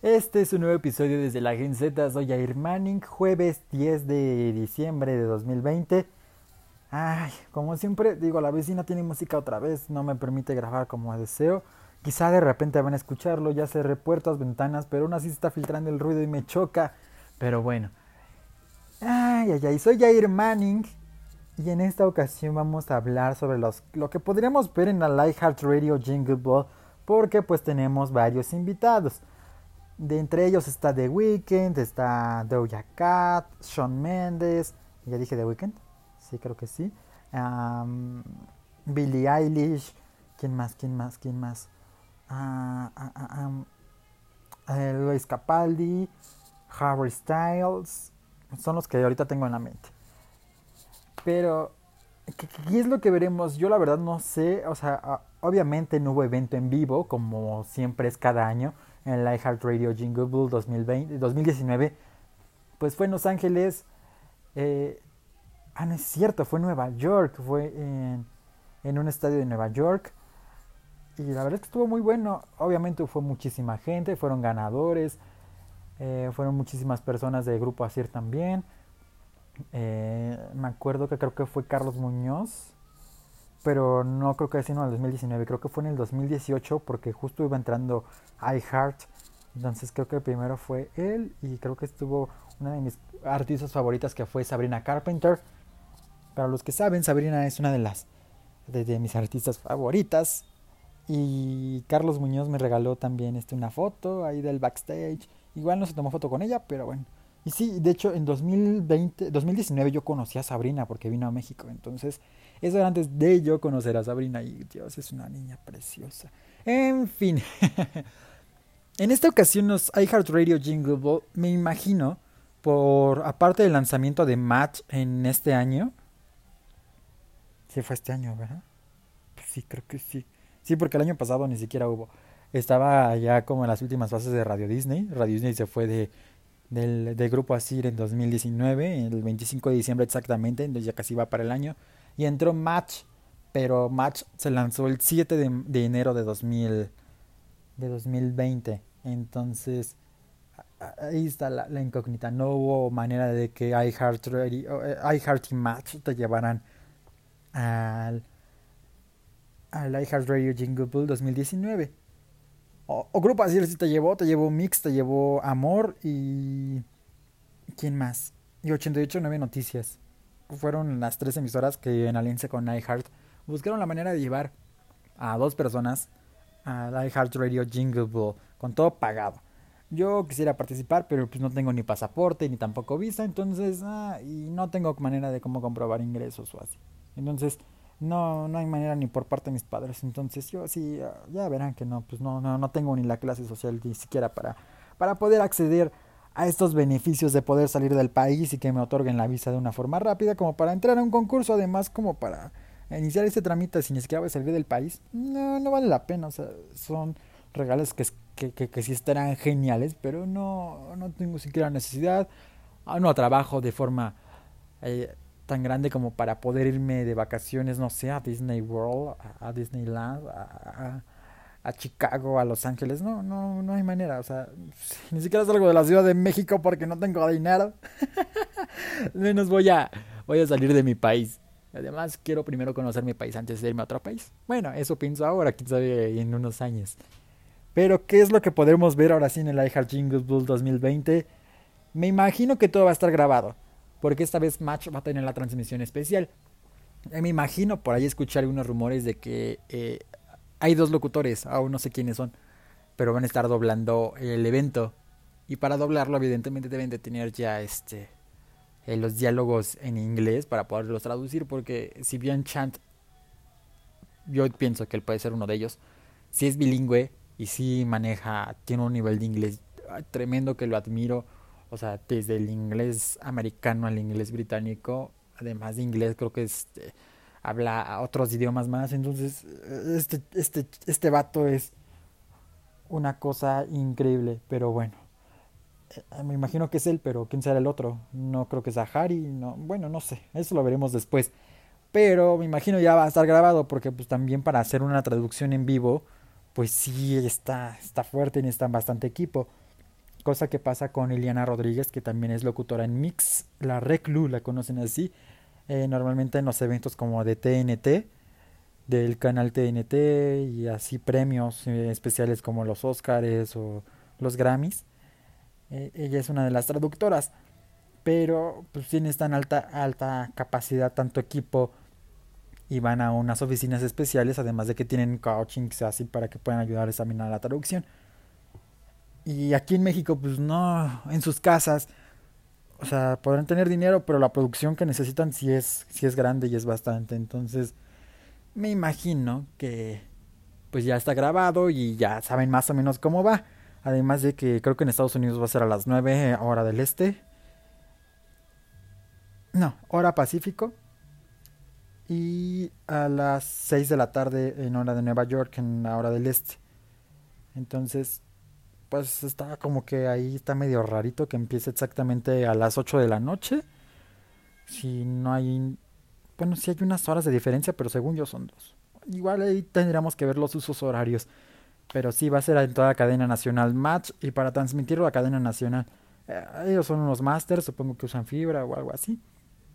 Este es un nuevo episodio desde la Gen Z. Soy Jair Manning, jueves 10 de diciembre de 2020. Ay, como siempre, digo, la vecina tiene música otra vez, no me permite grabar como deseo. Quizá de repente van a escucharlo, ya cerré puertas, ventanas, pero aún así se está filtrando el ruido y me choca. Pero bueno. Ay, ay, ay, soy Jair Manning. Y en esta ocasión vamos a hablar sobre los, lo que podríamos ver en la Lightheart Radio Jingle Ball, porque pues tenemos varios invitados. De entre ellos está The Weeknd, está Doja Cat, Shawn Mendes, ya dije The Weeknd, sí creo que sí. Billie Eilish, ¿quién más? ¿Quién más? ¿Quién más? Uh, Luis Capaldi, Harry Styles, son los que ahorita tengo en la mente. Pero, ¿qué, ¿qué, es lo que veremos? Yo la verdad no sé, o sea, obviamente no hubo evento en vivo, como siempre es cada año en el iHeartRadio Jingle Ball 2020, 2019, pues fue en Los Ángeles. Eh, ah, no es cierto, fue en Nueva York, fue en, en, un estadio de Nueva York. Y la verdad es que estuvo muy bueno. Obviamente fue muchísima gente, fueron ganadores, eh, fueron muchísimas personas del grupo Asir también. Eh, me acuerdo que creo que fue Carlos Muñoz pero no creo que haya sido en el 2019, creo que fue en el 2018 porque justo iba entrando iHeart, entonces creo que el primero fue él y creo que estuvo una de mis artistas favoritas que fue Sabrina Carpenter. Para los que saben, Sabrina es una de las de, mis artistas favoritas y Carlos Muñoz me regaló también este, una foto ahí del backstage. Igual no se tomó foto con ella, pero bueno. Y sí, de hecho en 2020, 2019 yo conocí a Sabrina porque vino a México, entonces eso era antes de yo conocer a Sabrina y Dios, es una niña preciosa. En fin. en esta ocasión los iHeartRadio Jingle Ball, me imagino, por aparte del lanzamiento de Match en este año. Sí, fue este año, ¿verdad? Pues sí, creo que sí. Sí, porque el año pasado ni siquiera hubo. Estaba ya como en las últimas fases de Radio Disney. Radio Disney se fue de, del, del grupo Asir en 2019, el 25 de diciembre exactamente, entonces ya casi va para el año y entró Match, pero Match se lanzó el 7 de, de enero de, 2000, de 2020. Entonces, ahí está la, incógnita. No hubo manera de que Radio, iHeart y Match te llevaran al, al iHeart Radio Jingle Ball 2019. O, o Grupo Así si te llevó, te llevó Mix, te llevó Amor y... ¿Quién más? Y 88.9 Noticias fueron las tres emisoras que en alianza con iHeart buscaron la manera de llevar a dos personas a iHeart Radio Jingle Ball con todo pagado. Yo quisiera participar, pero pues no tengo ni pasaporte ni tampoco visa, entonces ah, y no tengo manera de cómo comprobar ingresos o así. Entonces no no hay manera ni por parte de mis padres, entonces yo sí ya verán que no pues no no no tengo ni la clase social ni siquiera para para poder acceder a estos beneficios de poder salir del país y que me otorguen la visa de una forma rápida como para entrar a un concurso, además como para iniciar este trámite si ni siquiera a salir del país, no, no vale la pena, o sea, son regalos que, que, que, sí estarán geniales, pero no, no tengo siquiera necesidad, ah, no trabajo de forma eh, tan grande como para poder irme de vacaciones, no sé, a Disney World, a, a Disneyland, a, a Chicago, a Los Ángeles. No, no, no hay manera. O sea, ni siquiera salgo de la Ciudad de México porque no tengo dinero. Menos voy a, voy a salir de mi país. Además, quiero primero conocer mi país antes de irme a otro país. Bueno, eso pienso ahora, quién en unos años. Pero, ¿qué es lo que podremos ver ahora sí en el iHeart Jingle Bull 2020? Me imagino que todo va a estar grabado. Porque esta vez Match va a tener la transmisión especial. Me imagino, por ahí escuché algunos rumores de que eh, hay dos locutores, aún no sé quiénes son, pero van a estar doblando el evento. Y para doblarlo, evidentemente, deben de tener ya este eh, los diálogos en inglés para poderlos traducir, porque si bien Chant, yo pienso que él puede ser uno de ellos, si es bilingüe y si maneja, tiene un nivel de inglés tremendo que lo admiro, o sea, desde el inglés americano al inglés británico, además de inglés, creo que es. Este, habla otros idiomas más. Entonces, este, este, este vato es una cosa increíble. Pero bueno, eh, me imagino que es él, pero ¿quién será el otro? No creo que sea Harry. No, bueno, no sé, eso lo veremos después. Pero me imagino ya va a estar grabado porque pues también para hacer una traducción en vivo, pues sí está, está fuerte, necesitan bastante equipo. Cosa que pasa con Eliana Rodríguez, que también es locutora en Mix, la Reclu, la conocen así, eh, normalmente en los eventos como de TNT, del canal TNT y así premios eh, especiales como los Oscars o los Grammys. Eh, ella es una de las traductoras, pero pues tiene tan alta, alta capacidad, tanto equipo y van a unas oficinas especiales, además de que tienen coachings así para que puedan ayudar a la traducción. Y aquí en México, pues no, en sus casas, o sea, podrán tener dinero, pero la producción que necesitan sí es, sí es grande y es bastante. Entonces, me imagino que pues ya está grabado y ya saben más o menos cómo va. Además de que creo que en Estados Unidos va a ser a las 9 hora del este. No, hora Pacífico. Y a las 6 de la tarde en hora de Nueva York, en la hora del este. Entonces, pues está como que ahí está medio rarito que empiece exactamente a las 8 de la noche. Si no hay... Bueno, si hay unas horas de diferencia, pero según yo son dos. Igual ahí tendríamos que ver los usos horarios. Pero sí, va a ser en toda la cadena nacional Match y para transmitirlo a cadena nacional. Eh, ellos son unos masters, supongo que usan fibra o algo así.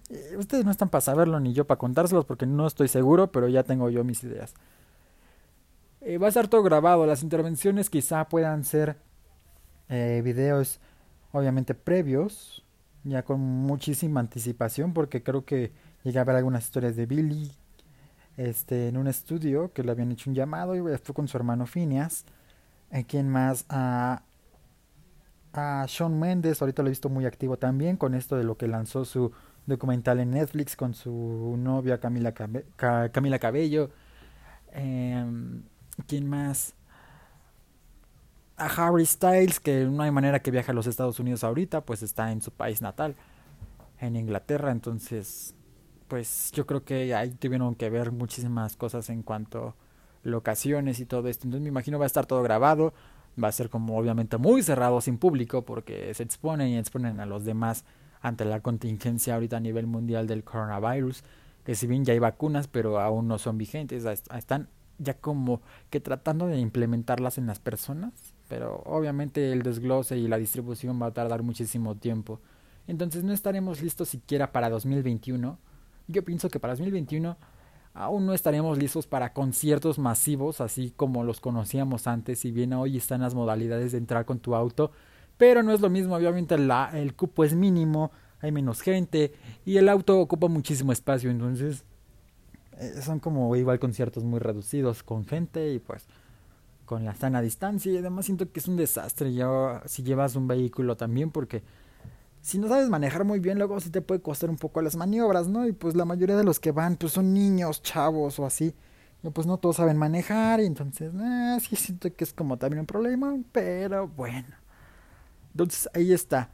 Eh, ustedes no están para saberlo ni yo para contárselos porque no estoy seguro, pero ya tengo yo mis ideas. Eh, va a estar todo grabado. Las intervenciones quizá puedan ser eh, videos obviamente previos, ya con muchísima anticipación, porque creo que llegué a ver algunas historias de Billy este, en un estudio que le habían hecho un llamado y fue con su hermano Phineas. Eh, quien más? A, a Sean Mendes, ahorita lo he visto muy activo también con esto de lo que lanzó su documental en Netflix con su novia Camila, Camila Cabello. Eh, ¿Quién más? A Harry Styles, que no hay manera que viaje a los Estados Unidos ahorita, pues está en su país natal, en Inglaterra, entonces, pues yo creo que ahí tuvieron que ver muchísimas cosas en cuanto a locaciones y todo esto, entonces me imagino va a estar todo grabado, va a ser como obviamente muy cerrado sin público porque se exponen y exponen a los demás ante la contingencia ahorita a nivel mundial del coronavirus, que si bien ya hay vacunas, pero aún no son vigentes, están ya como que tratando de implementarlas en las personas, pero obviamente el desglose y la distribución va a tardar muchísimo tiempo. Entonces no estaremos listos siquiera para 2021. Yo pienso que para 2021 aún no estaremos listos para conciertos masivos, así como los conocíamos antes, si bien hoy están las modalidades de entrar con tu auto, pero no es lo mismo, obviamente la, el cupo es mínimo, hay menos gente y el auto ocupa muchísimo espacio, entonces eh, son como igual conciertos muy reducidos con gente y pues con la sana distancia y además siento que es un desastre ya si llevas un vehículo también porque si no sabes manejar muy bien luego sí te puede costar un poco las maniobras, ¿no? Y pues la mayoría de los que van pues son niños, chavos o así. Y pues no todos saben manejar y entonces eh, sí siento que es como también un problema, pero bueno. Entonces ahí está.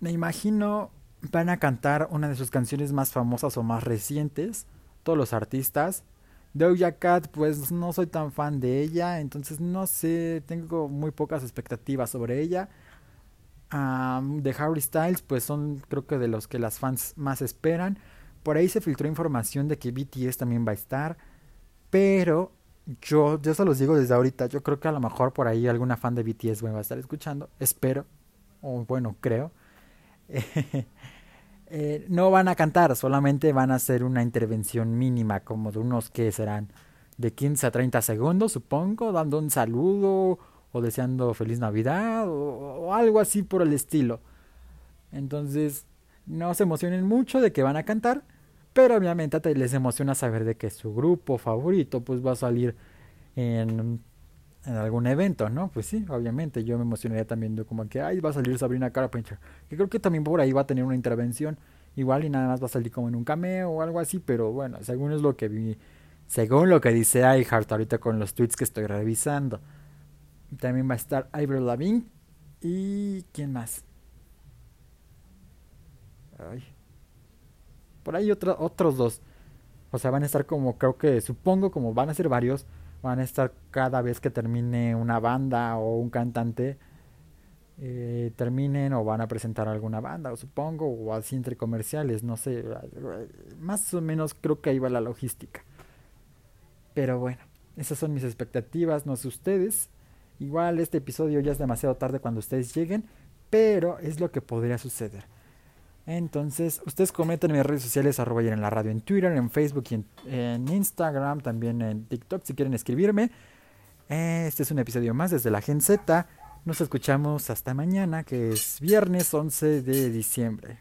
Me imagino van a cantar una de sus canciones más famosas o más recientes todos los artistas. Doja Cat, pues no soy tan fan de ella, entonces no sé, tengo muy pocas expectativas sobre ella. de Harry Styles, pues son creo que de los que las fans más esperan. Por ahí se filtró información de que BTS también va a estar, pero yo, yo se los digo desde ahorita, yo creo que a lo mejor por ahí alguna fan de BTS me va a estar escuchando, espero, o bueno, creo. Eh, no van a cantar, solamente van a hacer una intervención mínima, como de unos que serán de 15 a 30 segundos, supongo, dando un saludo o deseando feliz Navidad o, algo así por el estilo. Entonces, no se emocionen mucho de que van a cantar, pero obviamente les emociona saber de que su grupo favorito pues va a salir en, en algún evento, ¿no? Pues sí, obviamente yo me emocionaría también de como que, ay, va a salir Sabrina Carpenter. Que creo que también por ahí va a tener una intervención. Igual y nada más va a salir como en un cameo o algo así, pero bueno, según es lo que vi, según lo que dice iHeart ahorita con los tweets que estoy revisando. También va a estar Ivor Lavigne y ¿quién más? Por ahí otros dos. O sea, van a estar como, creo que, supongo como van a ser varios, van a estar cada vez que termine una banda o un cantante eh, terminen o van a presentar alguna banda, o supongo, o así entre comerciales, no sé, más o menos creo que ahí va la logística. Pero bueno, esas son mis expectativas, no sé ustedes. Igual este episodio ya es demasiado tarde cuando ustedes lleguen, pero es lo que podría suceder. Entonces, ustedes comenten en mis redes sociales, arroba en la radio, en Twitter, en Facebook y en, Instagram, también en TikTok, si quieren escribirme. Este es un episodio más desde la Gen Z. Nos escuchamos hasta mañana, que es viernes 11 de diciembre.